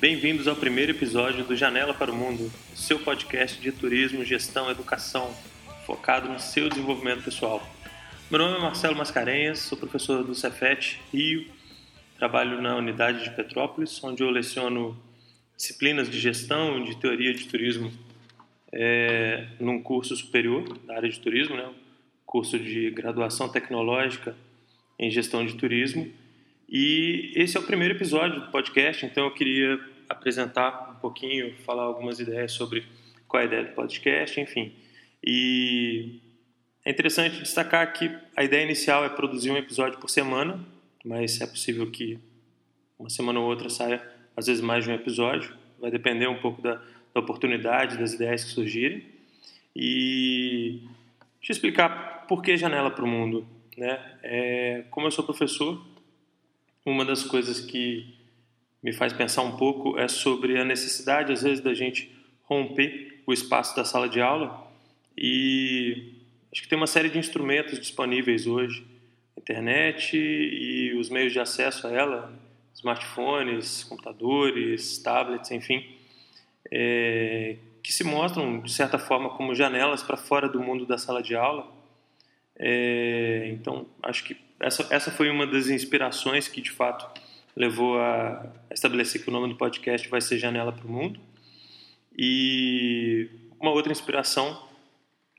Bem-vindos ao primeiro episódio do Janela para o Mundo, seu podcast de turismo, gestão, educação, focado no seu desenvolvimento pessoal. Meu nome é Marcelo Mascarenhas, sou professor do Cefet Rio, trabalho na unidade de Petrópolis, onde eu leciono disciplinas de gestão, de teoria de turismo, é, num curso superior da área de turismo, né? curso de graduação tecnológica em gestão de turismo e esse é o primeiro episódio do podcast, então eu queria apresentar um pouquinho, falar algumas ideias sobre qual é a ideia do podcast, enfim. E é interessante destacar que a ideia inicial é produzir um episódio por semana, mas é possível que uma semana ou outra saia, às vezes, mais de um episódio. Vai depender um pouco da, da oportunidade, das ideias que surgirem. E deixa eu explicar por que janela para o mundo. Né? É, como eu sou professor, uma das coisas que me faz pensar um pouco é sobre a necessidade, às vezes, da gente romper o espaço da sala de aula e acho que tem uma série de instrumentos disponíveis hoje, internet e os meios de acesso a ela, smartphones, computadores, tablets, enfim, é, que se mostram de certa forma como janelas para fora do mundo da sala de aula. É, então acho que essa, essa foi uma das inspirações que de fato levou a estabelecer que o nome do podcast vai ser Janela para o Mundo. E uma outra inspiração,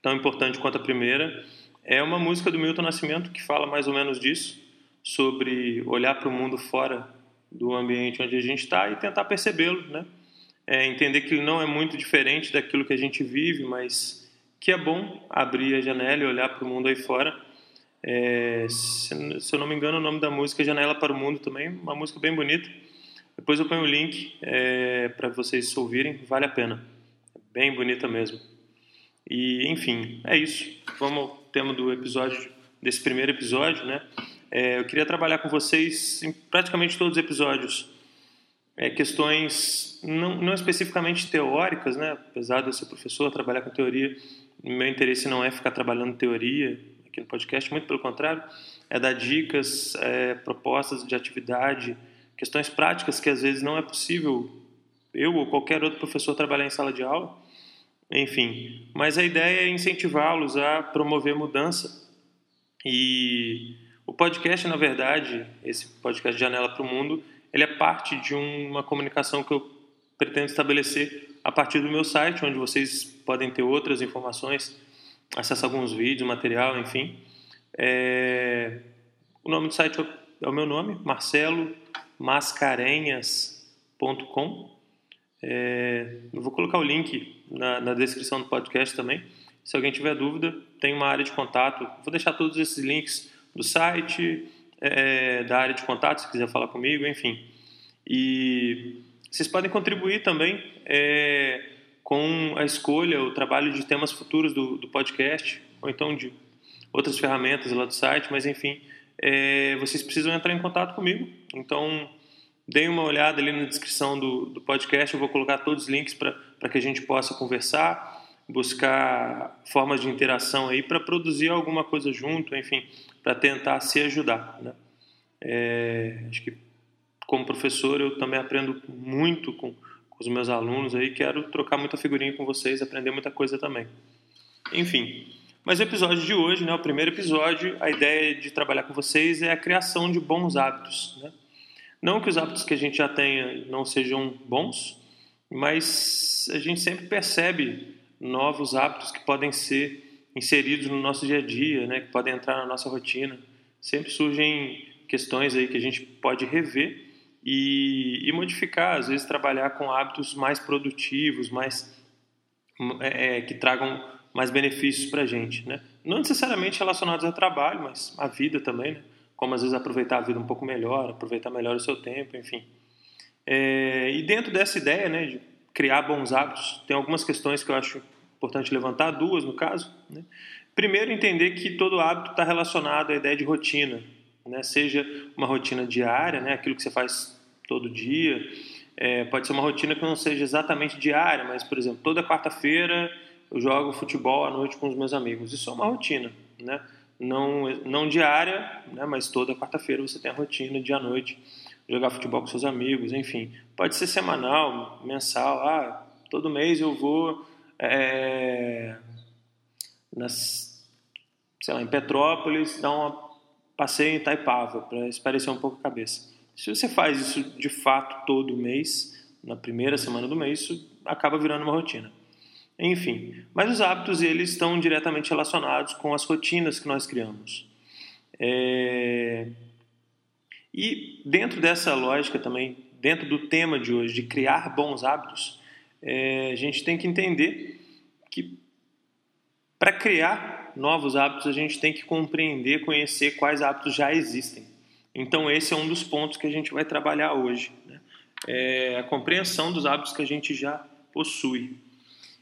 tão importante quanto a primeira, é uma música do Milton Nascimento que fala mais ou menos disso, sobre olhar para o mundo fora do ambiente onde a gente está e tentar percebê-lo, né? É, entender que ele não é muito diferente daquilo que a gente vive, mas que é bom abrir a janela e olhar para o mundo aí fora é, se, se, eu não me engano, o nome da música é Janela para o Mundo também, uma música bem bonita. Depois eu ponho o link é, para vocês ouvirem, vale a pena. Bem bonita mesmo. E, enfim, é isso. Vamos ao tema do episódio, desse primeiro episódio, né? É, eu queria trabalhar com vocês em praticamente todos os episódios é, questões não, não especificamente teóricas, né? Apesar de eu ser professor, trabalhar com teoria, meu interesse não é ficar trabalhando teoria, aqui no podcast, muito pelo contrário, é dar dicas, é, propostas de atividade, questões práticas que às vezes não é possível eu ou qualquer outro professor trabalhar em sala de aula, enfim. Mas a ideia é incentivá-los a promover mudança. E o podcast, na verdade, esse podcast Janela para o Mundo, ele é parte de uma comunicação que eu pretendo estabelecer a partir do meu site, onde vocês podem ter outras informações acesso a alguns vídeos, material, enfim. É... O nome do site é o meu nome, marcelomascarenhas.com. É... Vou colocar o link na, na, descrição do podcast também. Se alguém tiver dúvida, tem uma área de contato. Vou deixar todos esses links do site, é, da área de contato, se quiser falar comigo, enfim. E vocês podem contribuir também. É, com a escolha, o trabalho de temas futuros do, do podcast, ou então de outras ferramentas lá do site, mas enfim, é, vocês precisam entrar em contato comigo. Então, deem uma olhada ali na descrição do, do podcast, eu vou colocar todos os links para que a gente possa conversar, buscar formas de interação aí para produzir alguma coisa junto, enfim, para tentar se ajudar. Né? É, acho que como professor eu também aprendo muito com os meus alunos aí, quero trocar muita figurinha com vocês, aprender muita coisa também. Enfim, mas o episódio de hoje, né, o primeiro episódio, a ideia de trabalhar com vocês é a criação de bons hábitos. Né? Não que os hábitos que a gente já tenha não sejam bons, mas a gente sempre percebe novos hábitos que podem ser inseridos no nosso dia a dia, né, que podem entrar na nossa rotina. Sempre surgem questões aí que a gente pode rever e, e modificar, às vezes trabalhar com hábitos mais produtivos, mais é, é que tragam mais benefícios para a gente, né? Não necessariamente relacionados ao trabalho, mas à vida também, né? Como às vezes aproveitar a vida um pouco melhor, aproveitar melhor o seu tempo, enfim. É, e dentro dessa ideia, né, de criar bons hábitos, tem algumas questões que eu acho importante levantar, duas no caso. Né? Primeiro, entender que todo hábito está relacionado à ideia de rotina, né? seja uma rotina diária, né? aquilo que você faz todo dia, é, pode ser uma rotina que não seja exatamente diária, mas, por exemplo, toda quarta-feira eu jogo futebol à noite com os meus amigos. Isso é uma rotina, né? não, não diária, né? mas toda quarta-feira você tem a rotina de à noite jogar futebol com seus amigos, enfim. Pode ser semanal, mensal, ah, todo mês eu vou é, nas, sei lá, em Petrópolis dar uma passeio em Itaipava para esparecer um pouco a cabeça. Se você faz isso de fato todo mês, na primeira semana do mês, isso acaba virando uma rotina. Enfim, mas os hábitos eles estão diretamente relacionados com as rotinas que nós criamos. É... E dentro dessa lógica também, dentro do tema de hoje, de criar bons hábitos, é... a gente tem que entender que para criar novos hábitos a gente tem que compreender, conhecer quais hábitos já existem. Então esse é um dos pontos que a gente vai trabalhar hoje, né? é a compreensão dos hábitos que a gente já possui.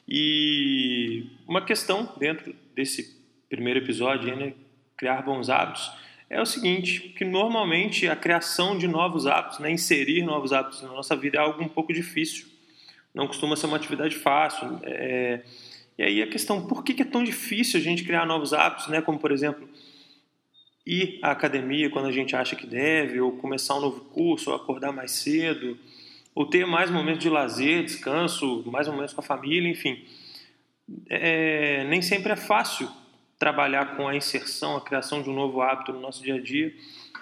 E uma questão dentro desse primeiro episódio, né, criar bons hábitos, é o seguinte, que normalmente a criação de novos hábitos, né, inserir novos hábitos na nossa vida é algo um pouco difícil. Não costuma ser uma atividade fácil. É... E aí a questão, por que é tão difícil a gente criar novos hábitos, né, como por exemplo, ir à academia quando a gente acha que deve, ou começar um novo curso, ou acordar mais cedo, ou ter mais momentos de lazer, descanso, mais momentos com a família, enfim. É, nem sempre é fácil trabalhar com a inserção, a criação de um novo hábito no nosso dia a dia.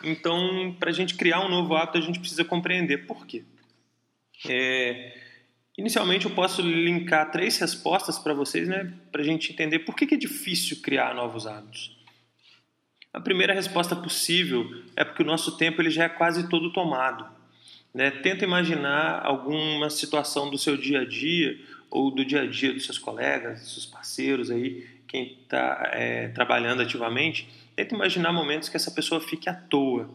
Então, para a gente criar um novo hábito, a gente precisa compreender por quê. É, inicialmente, eu posso linkar três respostas para vocês, né, para a gente entender por que, que é difícil criar novos hábitos. A primeira resposta possível é porque o nosso tempo ele já é quase todo tomado. Né? Tenta imaginar alguma situação do seu dia a dia ou do dia a dia dos seus colegas, dos seus parceiros aí, quem está é, trabalhando ativamente, tenta imaginar momentos que essa pessoa fique à toa.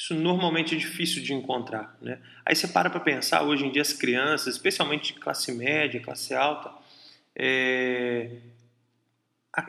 Isso normalmente é difícil de encontrar. Né? Aí você para para pensar, hoje em dia as crianças, especialmente de classe média, classe alta, é,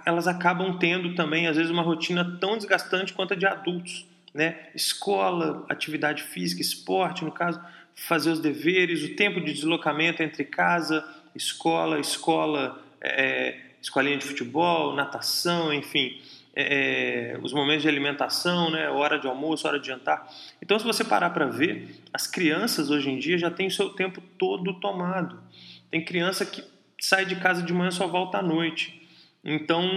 elas acabam tendo também, às vezes, uma rotina tão desgastante quanto a de adultos. Né? Escola, atividade física, esporte, no caso, fazer os deveres, o tempo de deslocamento entre casa, escola, escola, é, escolinha de futebol, natação, enfim, é, é, os momentos de alimentação, né, hora de almoço, hora de jantar. Então, se você parar para ver, as crianças hoje em dia já têm o seu tempo todo tomado. Tem criança que sai de casa de manhã só volta à noite. Então,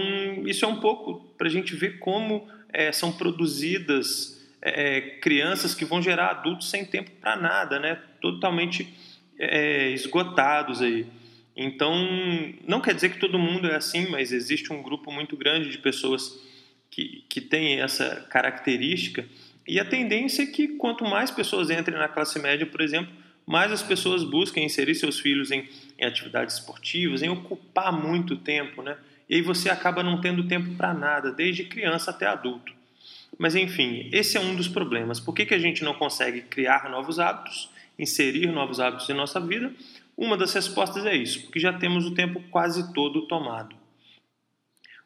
isso é um pouco para a gente ver como é, são produzidas é, crianças que vão gerar adultos sem tempo para nada, né? totalmente é, esgotados aí. Então, não quer dizer que todo mundo é assim, mas existe um grupo muito grande de pessoas que, que tem essa característica. E a tendência é que quanto mais pessoas entrem na classe média, por exemplo, mais as pessoas busquem inserir seus filhos em, em atividades esportivas, em ocupar muito tempo, né? E aí você acaba não tendo tempo para nada, desde criança até adulto. Mas enfim, esse é um dos problemas. Por que, que a gente não consegue criar novos hábitos, inserir novos hábitos em nossa vida? Uma das respostas é isso, porque já temos o tempo quase todo tomado.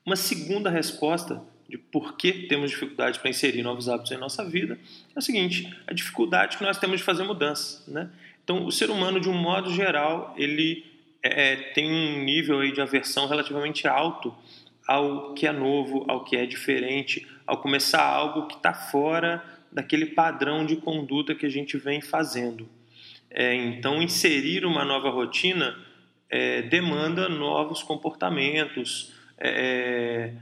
Uma segunda resposta de por que temos dificuldade para inserir novos hábitos em nossa vida é o seguinte: a dificuldade que nós temos de fazer mudanças. Né? Então, o ser humano, de um modo geral, ele é, tem um nível aí de aversão relativamente alto ao que é novo, ao que é diferente, ao começar algo que está fora daquele padrão de conduta que a gente vem fazendo. É, então, inserir uma nova rotina é, demanda novos comportamentos, é,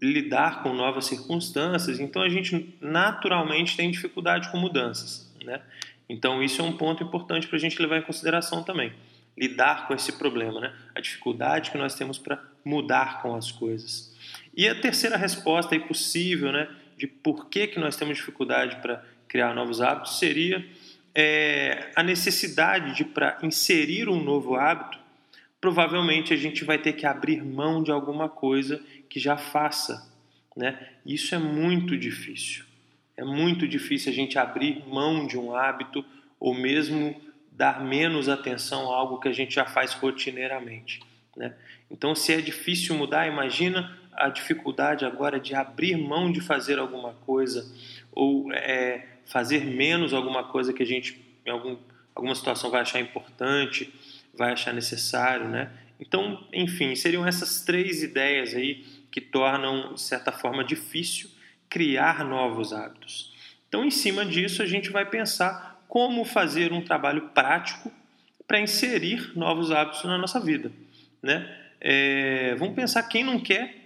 lidar com novas circunstâncias. Então, a gente naturalmente tem dificuldade com mudanças. Né? Então, isso é um ponto importante para a gente levar em consideração também. Lidar com esse problema, né? a dificuldade que nós temos para mudar com as coisas. E a terceira resposta aí possível né, de por que, que nós temos dificuldade para criar novos hábitos seria é, a necessidade de, para inserir um novo hábito, provavelmente a gente vai ter que abrir mão de alguma coisa que já faça. Né? Isso é muito difícil. É muito difícil a gente abrir mão de um hábito ou mesmo dar menos atenção a algo que a gente já faz rotineiramente. Né? Então, se é difícil mudar, imagina a dificuldade agora de abrir mão de fazer alguma coisa ou é, fazer menos alguma coisa que a gente, em algum, alguma situação, vai achar importante, vai achar necessário. Né? Então, enfim, seriam essas três ideias aí que tornam, de certa forma, difícil criar novos hábitos. Então, em cima disso, a gente vai pensar como fazer um trabalho prático para inserir novos hábitos na nossa vida. Né? É, vamos pensar quem não quer,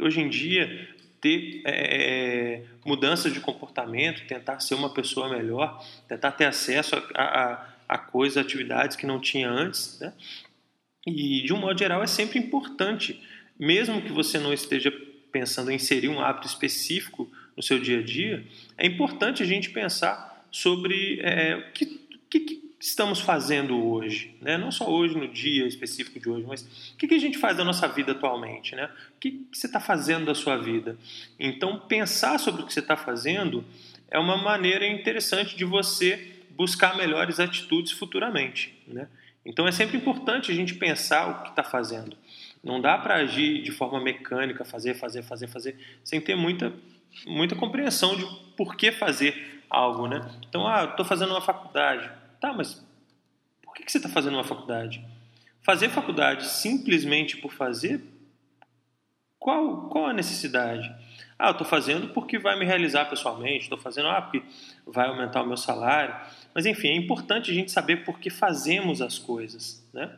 hoje em dia, ter é, mudanças de comportamento, tentar ser uma pessoa melhor, tentar ter acesso a, a, a coisas, atividades que não tinha antes. Né? E, de um modo geral, é sempre importante, mesmo que você não esteja pensando em inserir um hábito específico no seu dia a dia, é importante a gente pensar sobre é, que, estamos fazendo hoje, né? não só hoje, no dia específico de hoje, mas o que, que a gente faz da nossa vida atualmente, né? o que, que você está fazendo da sua vida. Então, pensar sobre o que você está fazendo é uma maneira interessante de você buscar melhores atitudes futuramente. Né? Então, é sempre importante a gente pensar o que está fazendo. Não dá para agir de forma mecânica, fazer, fazer, fazer, fazer, sem ter muita, muita compreensão de por que fazer algo, né? Então, ah, estou fazendo uma faculdade. Tá, mas por que, que você está fazendo uma faculdade? Fazer faculdade simplesmente por fazer, qual, qual a necessidade? Ah, eu estou fazendo porque vai me realizar pessoalmente, estou fazendo ah, porque vai aumentar o meu salário. Mas, enfim, é importante a gente saber por que fazemos as coisas, né?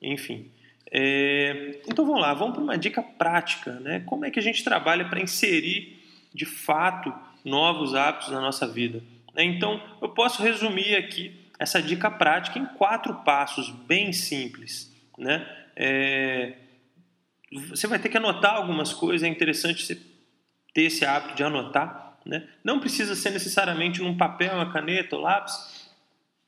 Enfim, é, então vamos lá, vamos para uma dica prática, né? Como é que a gente trabalha para inserir de fato novos hábitos na nossa vida? Né? Então eu posso resumir aqui essa dica prática em quatro passos bem simples, né? É, você vai ter que anotar algumas coisas, é interessante você ter esse hábito de anotar, né? Não precisa ser necessariamente num papel, uma caneta ou lápis.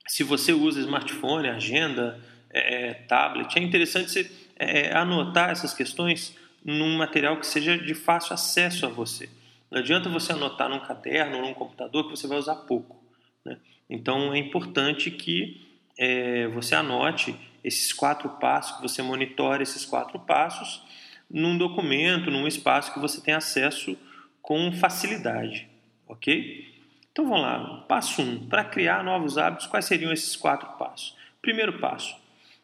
Se você usa smartphone, agenda, é, é, tablet. É interessante você é, é, anotar essas questões num material que seja de fácil acesso a você. Não adianta você anotar num caderno ou num computador que você vai usar pouco. Né? Então é importante que é, você anote esses quatro passos, que você monitore esses quatro passos num documento, num espaço que você tem acesso com facilidade, ok? Então vamos lá, passo 1. Um, Para criar novos hábitos, quais seriam esses quatro passos? Primeiro passo,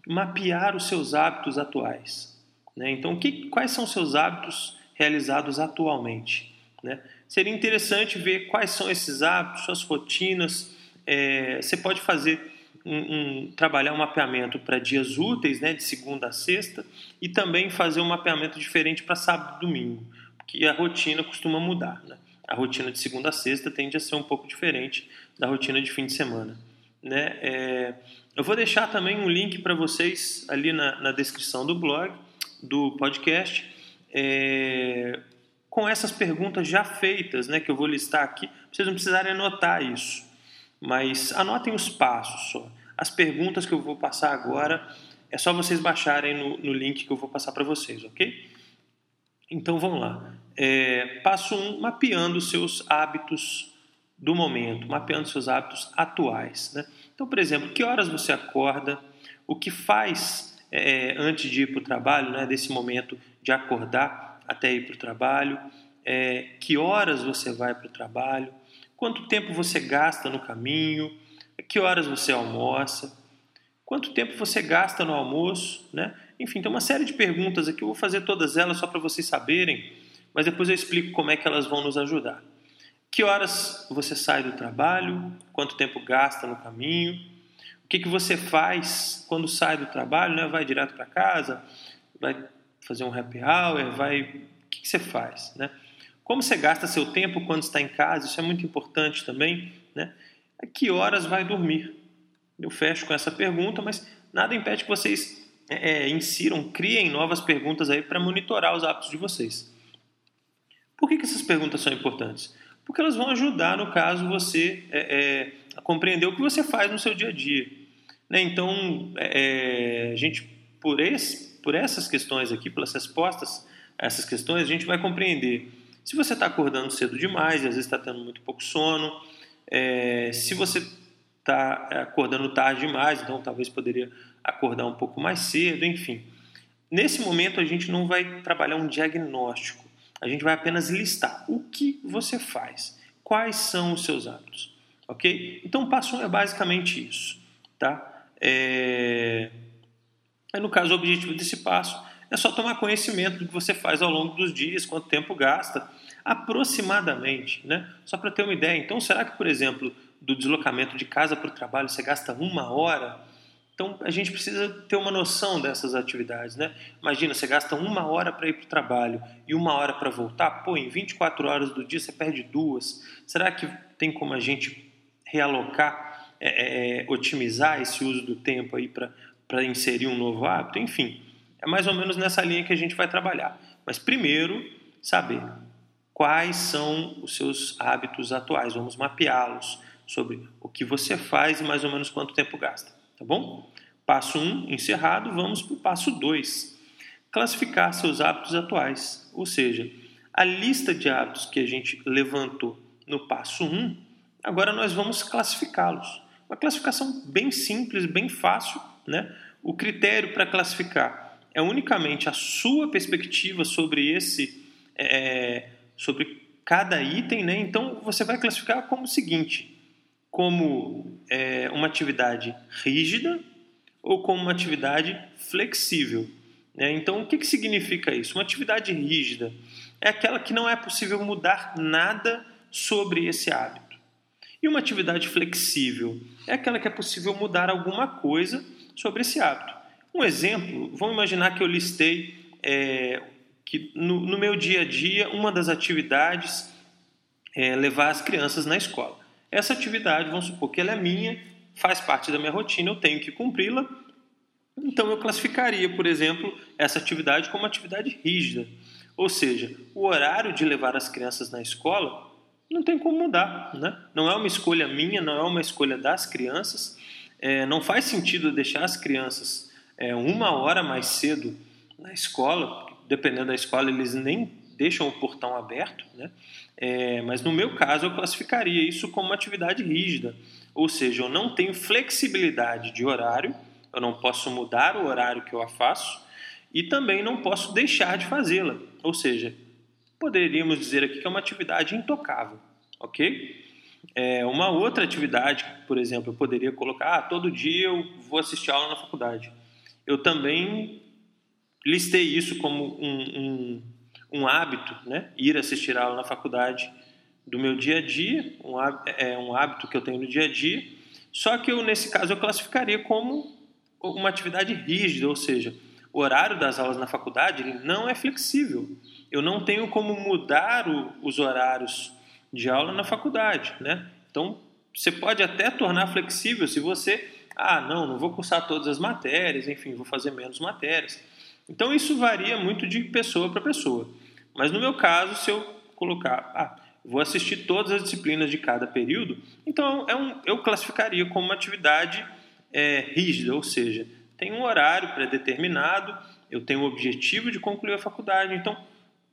mapear os seus hábitos atuais. Né? Então, que, quais são os seus hábitos realizados atualmente? Né? Seria interessante ver quais são esses hábitos, suas rotinas. É, você pode fazer um, um, trabalhar um mapeamento para dias úteis, né, de segunda a sexta, e também fazer um mapeamento diferente para sábado e domingo, porque a rotina costuma mudar. Né? A rotina de segunda a sexta tende a ser um pouco diferente da rotina de fim de semana. Né? É, eu vou deixar também um link para vocês ali na, na, descrição do blog, do podcast, é, com essas perguntas já feitas, né, que eu vou listar aqui. Vocês não precisarem anotar isso, mas anotem os passos só. As perguntas que eu vou passar agora é só vocês baixarem no, no link que eu vou passar para vocês, ok? Então vamos lá. É, passo 1, um, mapeando seus hábitos do momento, mapeando seus hábitos atuais. Né? Então, por exemplo, que horas você acorda, o que faz é, antes de ir para o trabalho, né, desse momento de acordar até ir para o trabalho, é, que horas você vai para o trabalho, quanto tempo você gasta no caminho, que horas você almoça, quanto tempo você gasta no almoço, né? Enfim, tem uma série de perguntas aqui, eu vou fazer todas elas só para vocês saberem, mas depois eu explico como é que elas vão nos ajudar. Que horas você sai do trabalho? Quanto tempo gasta no caminho? O que, que você faz quando sai do trabalho? Né? Vai direto para casa? Vai fazer um happy hour? Vai... O que, que você faz? Né? Como você gasta seu tempo quando está em casa? Isso é muito importante também. Né? A que horas vai dormir? Eu fecho com essa pergunta, mas nada impede que vocês é, é insiram, criem novas perguntas aí para monitorar os hábitos de vocês. Por que, que essas perguntas são importantes? porque elas vão ajudar, no caso, você é, é, a compreender o que você faz no seu dia a dia. Né? Então, é, é, a gente, por, esse, por essas questões aqui, pelas respostas a essas questões, a gente vai compreender se você está acordando cedo demais, e às vezes está tendo muito pouco sono, é, se você está acordando tarde demais, então talvez poderia acordar um pouco mais cedo, enfim. Nesse momento, a gente não vai trabalhar um diagnóstico a gente vai apenas listar o que você faz, quais são os seus hábitos, ok? Então, o passo 1 um é basicamente isso, tá? É... No caso, o objetivo desse passo é só tomar conhecimento do que você faz ao longo dos dias, quanto tempo gasta. aproximadamente, né? Só para ter uma ideia. Então, será que, por exemplo, do deslocamento de casa para o trabalho você gasta uma hora? Então, a gente precisa ter uma noção dessas atividades, né? Imagina, você gasta uma hora para ir para o trabalho e uma hora para voltar. Pô, em 24 horas do dia você perde duas. Será que tem como a gente realocar, é, é, é otimizar esse uso do tempo aí para inserir um novo hábito? Enfim, é mais ou menos nessa linha que a gente vai trabalhar. Mas primeiro, saber quais são os seus hábitos atuais. Vamos mapeá-los sobre o que você faz e mais ou menos quanto tempo gasta. Tá bom? Passo 1 um, encerrado, vamos para o passo 2. Classificar seus hábitos atuais. Ou seja, a lista de hábitos que a gente levantou no passo 1, um, agora nós vamos classificá-los. Uma classificação bem simples, bem fácil. Né? O critério para classificar é unicamente a sua perspectiva sobre esse é, sobre cada item, né? Então você vai classificar como o seguinte: como é, uma atividade rígida ou como uma atividade flexível. Né? Então o que, que significa isso? Uma atividade rígida é aquela que não é possível mudar nada sobre esse hábito. E uma atividade flexível é aquela que é possível mudar alguma coisa sobre esse hábito. Um exemplo, vamos imaginar que eu listei é, que no, no meu dia a dia, uma das atividades é levar as crianças na escola. Essa atividade, vamos supor que ela é minha, faz parte da minha rotina, eu tenho que cumpri-la. Então eu classificaria, por exemplo, essa atividade como atividade rígida. Ou seja, o horário de levar as crianças na escola não tem como mudar. Né? Não é uma escolha minha, não é uma escolha das crianças. É, não faz sentido deixar as crianças é, uma hora mais cedo na escola, dependendo da escola, eles nem deixam o portão aberto, né? É, mas no meu caso, eu classificaria isso como uma atividade rígida, ou seja, eu não tenho flexibilidade de horário, eu não posso mudar o horário que eu a faço e também não posso deixar de fazê-la, ou seja, poderíamos dizer aqui que é uma atividade intocável, ok? É, uma outra atividade, por exemplo, eu poderia colocar, ah, todo dia eu vou assistir aula na faculdade. Eu também listei isso como um, um, um hábito, né? ir assistir aula na faculdade do meu dia a dia, um, é um hábito que eu tenho no dia a dia, só que eu, nesse caso, eu classificaria como uma atividade rígida, ou seja, o horário das aulas na faculdade não é flexível. Eu não tenho como mudar o, os horários de aula na faculdade, né? Então, você pode até tornar flexível se você, ah, não, não vou cursar todas as matérias, enfim, vou fazer menos matérias. Então isso varia muito de pessoa para pessoa. Mas no meu caso, se eu colocar, ah, vou assistir todas as disciplinas de cada período, então é um, eu classificaria como uma atividade é, rígida, ou seja, tem um horário pré-determinado, eu tenho o objetivo de concluir a faculdade, então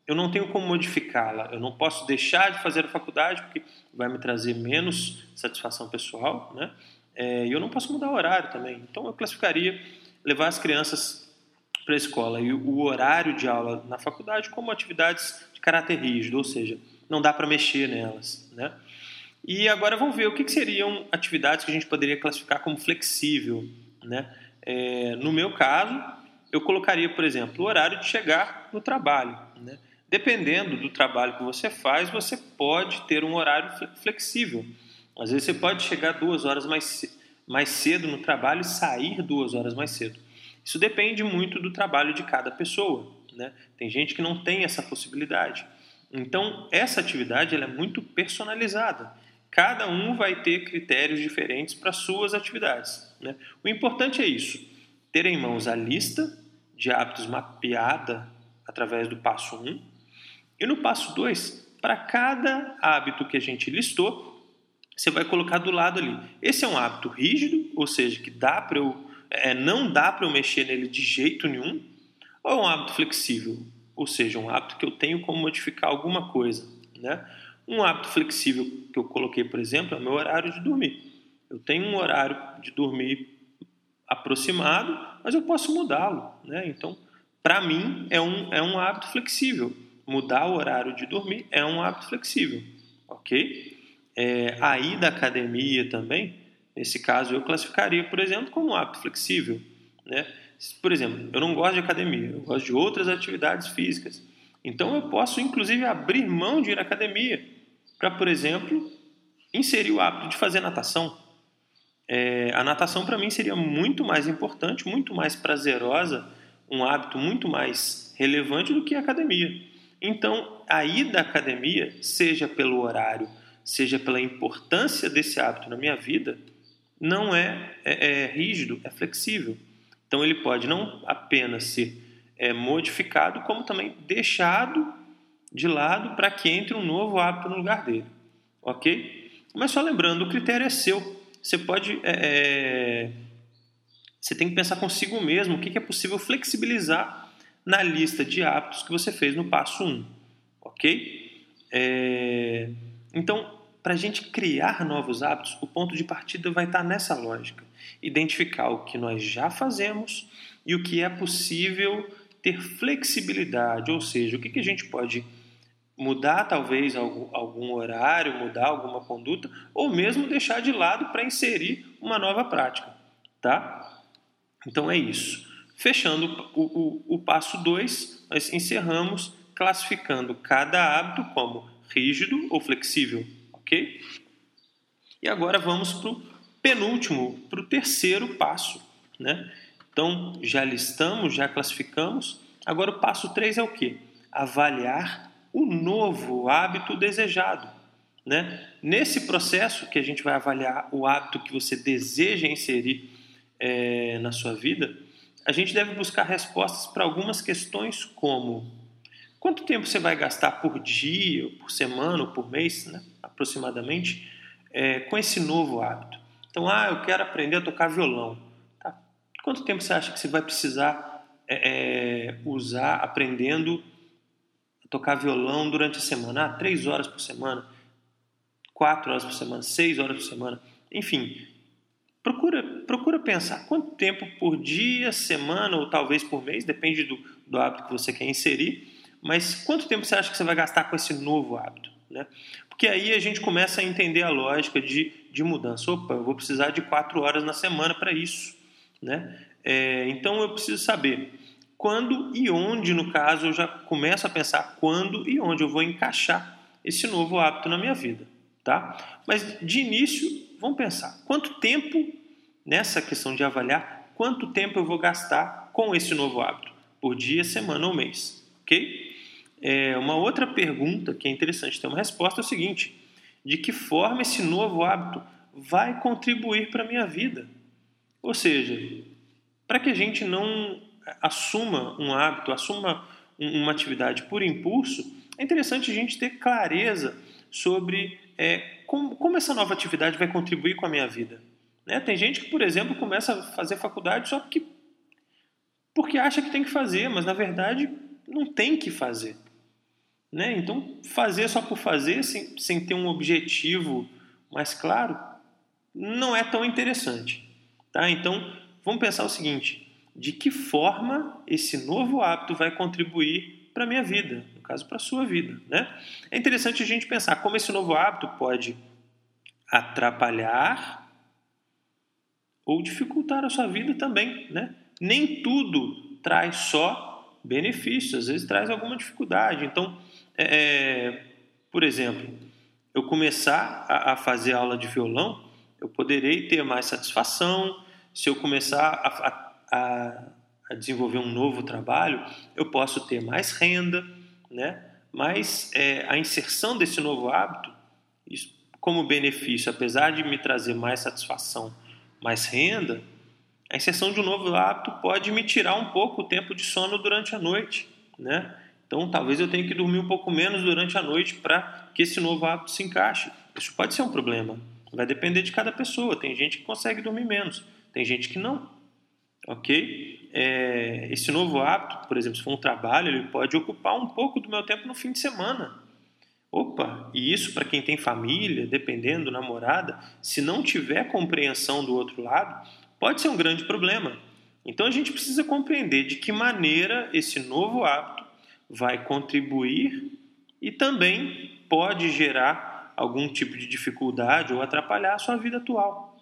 eu não tenho como modificá-la, eu não posso deixar de fazer a faculdade porque vai me trazer menos satisfação pessoal, né? É, eu não posso mudar o horário também. Então eu classificaria levar as crianças para a escola e o horário de aula na faculdade como atividades de caráter rígido, ou seja, não dá para mexer nelas. Né? E agora vamos ver o que, que, seriam atividades que a gente poderia classificar como flexível. Né? É, no meu caso, eu colocaria, por exemplo, o horário de chegar no trabalho. Né? Dependendo do trabalho que você faz, você pode ter um horário flexível. Às vezes você pode chegar duas horas mais, mais cedo no trabalho e sair duas horas mais cedo. Isso depende muito do trabalho de cada pessoa. Né? Tem gente que não tem essa possibilidade. Então, essa atividade ela é muito personalizada. Cada um vai ter critérios diferentes para suas atividades. Né? O importante é isso: ter em mãos a lista de hábitos mapeada através do passo 1. E no passo 2, para cada hábito que a gente listou, você vai colocar do lado ali. Esse é um hábito rígido, ou seja, que dá para eu é, não dá para eu mexer nele de jeito nenhum, ou é um hábito flexível, ou seja, um hábito que eu tenho como modificar alguma coisa. Né? Um hábito flexível que eu coloquei, por exemplo, é o meu horário de dormir. Eu tenho um horário de dormir aproximado, mas eu posso mudá-lo. Né? Então, para mim, é um, é um hábito flexível. Mudar o horário de dormir é um hábito flexível. Ok? É, a ida à academia também Nesse caso, eu classificaria, por exemplo, como um hábito flexível. Né? Por exemplo, eu não gosto de academia, eu gosto de outras atividades físicas. Então eu posso, inclusive, abrir mão de ir à academia para, por exemplo, inserir o hábito de fazer natação. É, a natação para mim seria muito mais importante, muito mais prazerosa, um hábito muito mais relevante do que a academia. Então, a ida à academia, seja pelo horário, seja pela importância desse hábito na minha vida, não é, é, é rígido, é flexível. Então, ele pode não apenas ser é, modificado, como também deixado de lado para que entre um novo hábito no lugar dele. Ok? Mas só lembrando, o critério é seu. Você pode. É, é, você tem que pensar consigo mesmo o que é possível flexibilizar na lista de hábitos que você fez no passo 1. Ok? É, então, para a gente criar novos hábitos, o ponto de partida vai estar nessa lógica. Identificar o que nós já fazemos e o que é possível ter flexibilidade, ou seja, o que, que a gente pode mudar talvez algum, algum horário, mudar alguma conduta, ou mesmo deixar de lado para inserir uma nova prática, tá? Então é isso. Fechando o, o, o passo 2, nós encerramos classificando cada hábito como rígido ou flexível, ok? E agora vamos para o penúltimo, para o terceiro passo, né? Então, já listamos, já classificamos. Agora, o passo 3 é o quê? Avaliar o novo hábito desejado. Né? Nesse processo que a gente vai avaliar o hábito que você deseja inserir é, na sua vida, a gente deve buscar respostas para algumas questões como quanto tempo você vai gastar por dia, por semana ou por mês, né? Aproximadamente, é, com esse novo hábito. Então, ah, eu quero aprender a tocar violão. Quanto tempo você acha que você vai precisar é, é, usar aprendendo a tocar violão durante a semana? Ah, três horas por semana, quatro horas por semana, seis horas por semana, enfim. Procura, procura pensar quanto tempo por dia, semana ou talvez por mês, depende do, do hábito que você quer inserir, mas quanto tempo você acha que você vai gastar com esse novo hábito? Né? Porque aí a gente começa a entender a lógica de, de mudança. Opa, eu vou precisar de quatro horas na semana para isso. Né? É, então eu preciso saber quando e onde, no caso, eu já começo a pensar quando e onde eu vou encaixar esse novo hábito na minha vida. Tá? Mas de início, vamos pensar quanto tempo, nessa questão de avaliar, quanto tempo eu vou gastar com esse novo hábito, por dia, semana ou mês. Ok? É, uma outra pergunta que é interessante ter uma resposta é o seguinte: de que forma esse novo hábito vai contribuir para a minha vida? Ou seja, para que a gente não assuma um hábito, assuma uma atividade por impulso, é interessante a gente ter clareza sobre é, como, como, essa nova atividade vai contribuir com a minha vida. Né? Tem gente que, por exemplo, começa a fazer faculdade só porque, porque acha que tem que fazer, mas na verdade não tem que fazer. Né? Então, fazer só por fazer, sem, sem ter um objetivo mais claro, não é tão interessante. Tá? Então, vamos pensar o seguinte: de que forma esse novo hábito vai contribuir para a minha vida, no caso, para a sua vida. Né? É interessante a gente pensar como esse novo hábito pode atrapalhar ou dificultar a sua vida também. Né? Nem tudo traz só benefícios, às vezes traz alguma dificuldade. Então, é, é por exemplo, eu começar a, a fazer aula de violão, eu poderei ter mais satisfação, se eu começar a, a, a, desenvolver um novo trabalho, eu posso ter mais renda, né? mas é, a inserção desse novo hábito, isso, como benefício, apesar de me trazer mais satisfação, mais renda, a inserção de um novo hábito pode me tirar um pouco o tempo de sono durante a noite. Né? Então, talvez eu tenha que dormir um pouco menos durante a noite para que esse novo hábito se encaixe. Isso pode ser um problema. Vai depender de cada pessoa. Tem gente que consegue dormir menos. Tem gente que não. Ok? É, esse novo hábito, por exemplo, se for um trabalho, ele pode ocupar um pouco do meu tempo no fim de semana. Opa, e isso para quem tem família, dependendo, namorada, se não tiver compreensão do outro lado, pode ser um grande problema. Então a gente precisa compreender de que maneira esse novo hábito vai contribuir e também pode gerar algum tipo de dificuldade ou atrapalhar a sua vida atual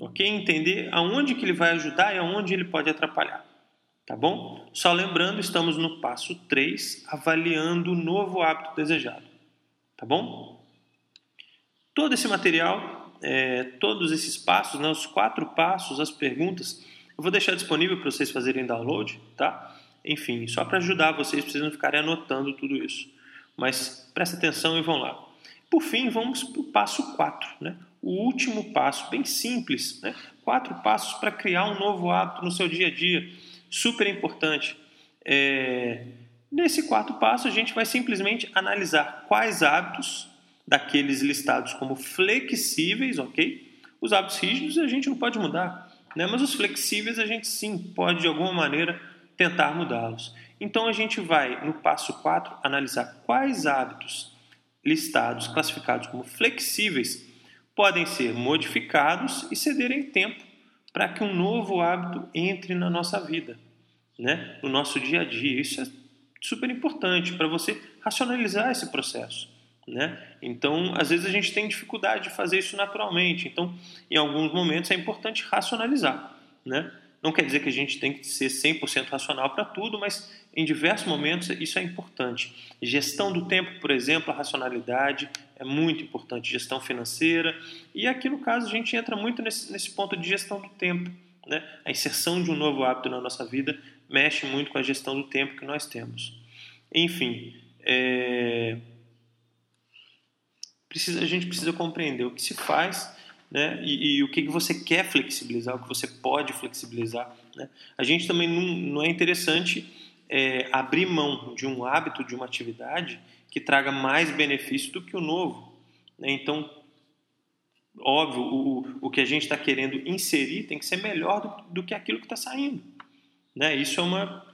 ok? Entender aonde que ele vai ajudar e aonde ele pode atrapalhar, Tá bom? Só lembrando, estamos no passo 3, avaliando o novo hábito desejado. Tá bom? Todo esse material, é, todos esses passos, né, os quatro passos, as perguntas, eu vou deixar disponível para vocês fazerem download, tá? Enfim, só para ajudar vocês, precisam ficarem anotando tudo isso. Mas presta atenção e vão lá. Por fim, vamos para o passo 4, né? o último passo, bem simples. Né? Quatro passos para criar um novo hábito no seu dia a dia super importante. É, nesse quarto passo, a gente vai simplesmente analisar quais hábitos daqueles listados como flexíveis, ok? Os hábitos rígidos a gente não pode mudar, né? mas os flexíveis a gente sim pode de alguma maneira tentar mudá-los. Então a gente vai, no passo 4, analisar quais hábitos listados, classificados como flexíveis, podem ser modificados e cederem tempo para que um novo hábito entre na nossa vida né, no nosso dia a dia. Isso é super importante para você racionalizar esse processo. Né? Então, às vezes a gente tem dificuldade de fazer isso naturalmente. Então, em alguns momentos é importante racionalizar. Né? Não quer dizer que a gente tem que ser 100% racional para tudo, mas em diversos momentos isso é importante. Gestão do tempo, por exemplo, a racionalidade é muito importante. Gestão financeira. E aqui no caso a gente entra muito nesse, nesse ponto de gestão do tempo. Né? A inserção de um novo hábito na nossa vida mexe muito com a gestão do tempo que nós temos. Enfim, é... precisa, a gente precisa compreender o que se faz né? e, e o que, que você quer flexibilizar, o que você pode flexibilizar. Né? A gente também não, não é interessante é, abrir mão de um hábito, de uma atividade que traga mais benefício do que o novo. Né? Então, óbvio, o, o que a gente está querendo inserir tem que ser melhor do, do que aquilo que está saindo. Né? Isso é uma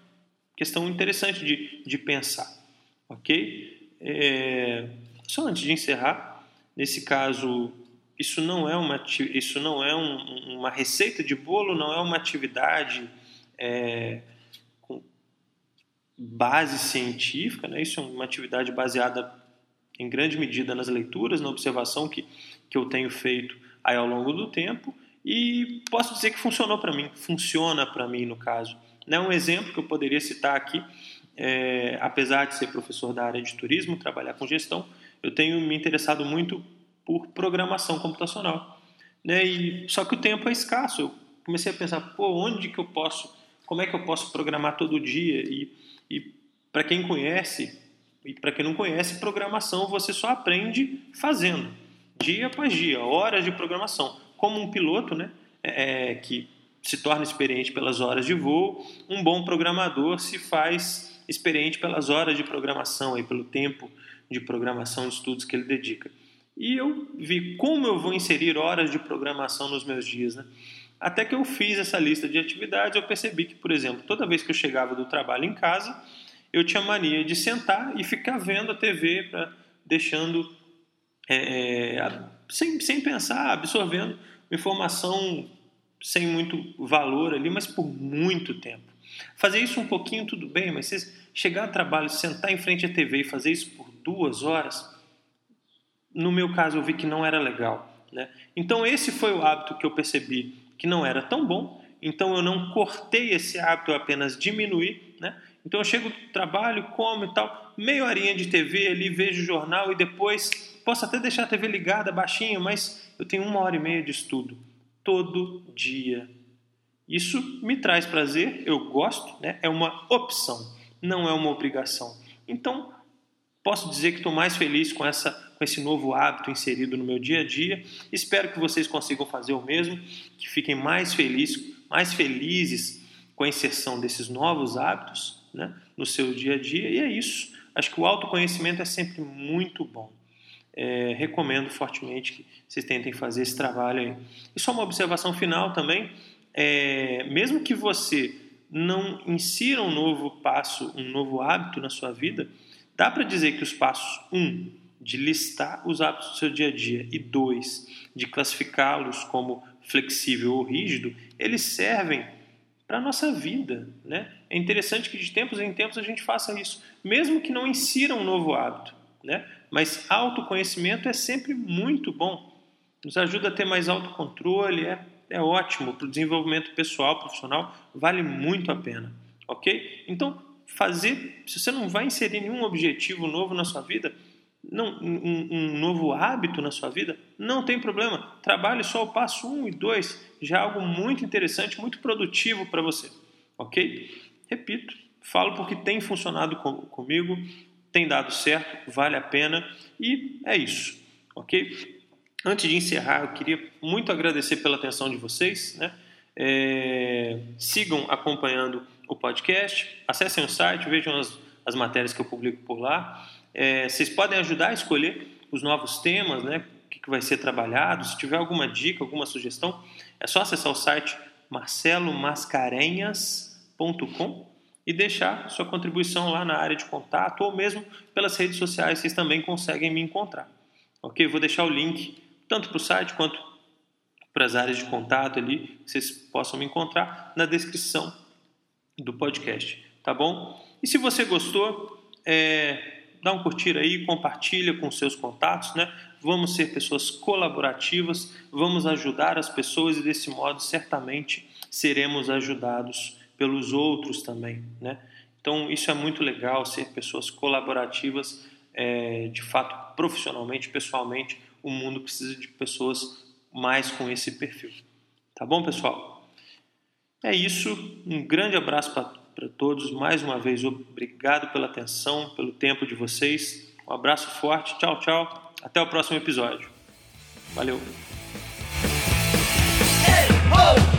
questão interessante de, de pensar, ok? É, só antes de encerrar, nesse caso, isso não é uma, isso não é um, uma receita de bolo, não é uma atividade é, com base científica, né? isso é uma atividade baseada em grande medida nas leituras, na observação que, que eu tenho feito aí ao longo do tempo e posso dizer que funcionou para mim, funciona para mim no caso. Né? Um exemplo que eu poderia citar aqui, é, apesar de ser professor da área de turismo, trabalhar com gestão, eu tenho me interessado muito por programação computacional. Né? E, só que o tempo é escasso. Eu comecei a pensar, pô, onde que eu posso, como é que eu posso programar todo dia? E, e para quem conhece, e para quem não conhece, programação você só aprende fazendo, dia após dia, horas de programação. Como um piloto, né? É, que se torna experiente pelas horas de voo, um bom programador se faz experiente pelas horas de programação, e pelo tempo de programação de estudos que ele dedica. E eu vi como eu vou inserir horas de programação nos meus dias. Né? Até que eu fiz essa lista de atividades, eu percebi que, por exemplo, toda vez que eu chegava do trabalho em casa, eu tinha mania de sentar e ficar vendo a TV, pra, deixando, é, é sem, sem pensar, absorvendo informação sem muito valor ali, mas por muito tempo. Fazer isso um pouquinho tudo bem, mas você chegar ao trabalho, sentar em frente à TV e fazer isso por duas horas, no meu caso eu vi que não era legal. Né? Então esse foi o hábito que eu percebi que não era tão bom, então eu não cortei esse hábito, eu apenas diminuí. Né? Então eu chego do trabalho, como e tal, meia horinha de TV ali, vejo o jornal e depois posso até deixar a TV ligada baixinho, mas eu tenho uma hora e meia de estudo todo dia. Isso me traz prazer, eu gosto, né? é uma opção, não é uma obrigação. Então, posso dizer que estou mais feliz com, essa, com esse novo hábito inserido no meu dia a dia. Espero que vocês consigam fazer o mesmo, que fiquem mais felizes, mais felizes com a inserção desses novos hábitos né, no seu dia a dia. E é isso. Acho que o autoconhecimento é sempre muito bom é, recomendo fortemente que vocês tentem fazer esse trabalho aí. E só uma observação final também, é, mesmo que você não insira um novo passo, um novo hábito na sua vida, dá para dizer que os passos 1, um, de listar os hábitos do seu dia a dia, e 2, de classificá-los como flexível ou rígido, eles servem para a nossa vida. Né? É interessante que de tempos em tempos a gente faça isso, mesmo que não insira um novo hábito. Né? Mas autoconhecimento é sempre muito bom. Nos ajuda a ter mais autocontrole, é, é ótimo para o desenvolvimento pessoal, profissional, vale muito a pena. ok? Então, fazer, se você não vai inserir nenhum objetivo novo na sua vida, não, um, um, novo hábito na sua vida, não tem problema. Trabalhe só o passo 1 um e 2, já é algo muito interessante, muito produtivo para você, ok? Repito, falo porque tem funcionado com, comigo, tem dado certo, vale a pena e é isso, ok? Antes de encerrar, eu queria muito agradecer pela atenção de vocês, né? É, sigam acompanhando o podcast, acessem o site, vejam as, as matérias que eu publico por lá. É, vocês podem ajudar a escolher os novos temas, né? O que, que vai ser trabalhado. Se tiver alguma dica, alguma sugestão, é só acessar o site marcelomascarenhas.com e deixar sua contribuição lá na área de contato ou mesmo pelas redes sociais, vocês também conseguem me encontrar. Ok? Vou deixar o link tanto para o site quanto para as áreas de contato ali, vocês possam me encontrar na descrição do podcast, tá bom? E se você gostou, é, dá um curtir aí, compartilha com seus contatos, né? Vamos ser pessoas colaborativas, vamos ajudar as pessoas e desse modo certamente seremos ajudados pelos outros também, né? Então isso é muito legal, ser pessoas colaborativas, é, de fato, profissionalmente, pessoalmente, o mundo precisa de pessoas mais com esse perfil. Tá bom, pessoal? É isso, um grande abraço para todos, mais uma vez obrigado pela atenção, pelo tempo de vocês. Um abraço forte, tchau, tchau. Até o próximo episódio. Valeu. Hey, ho,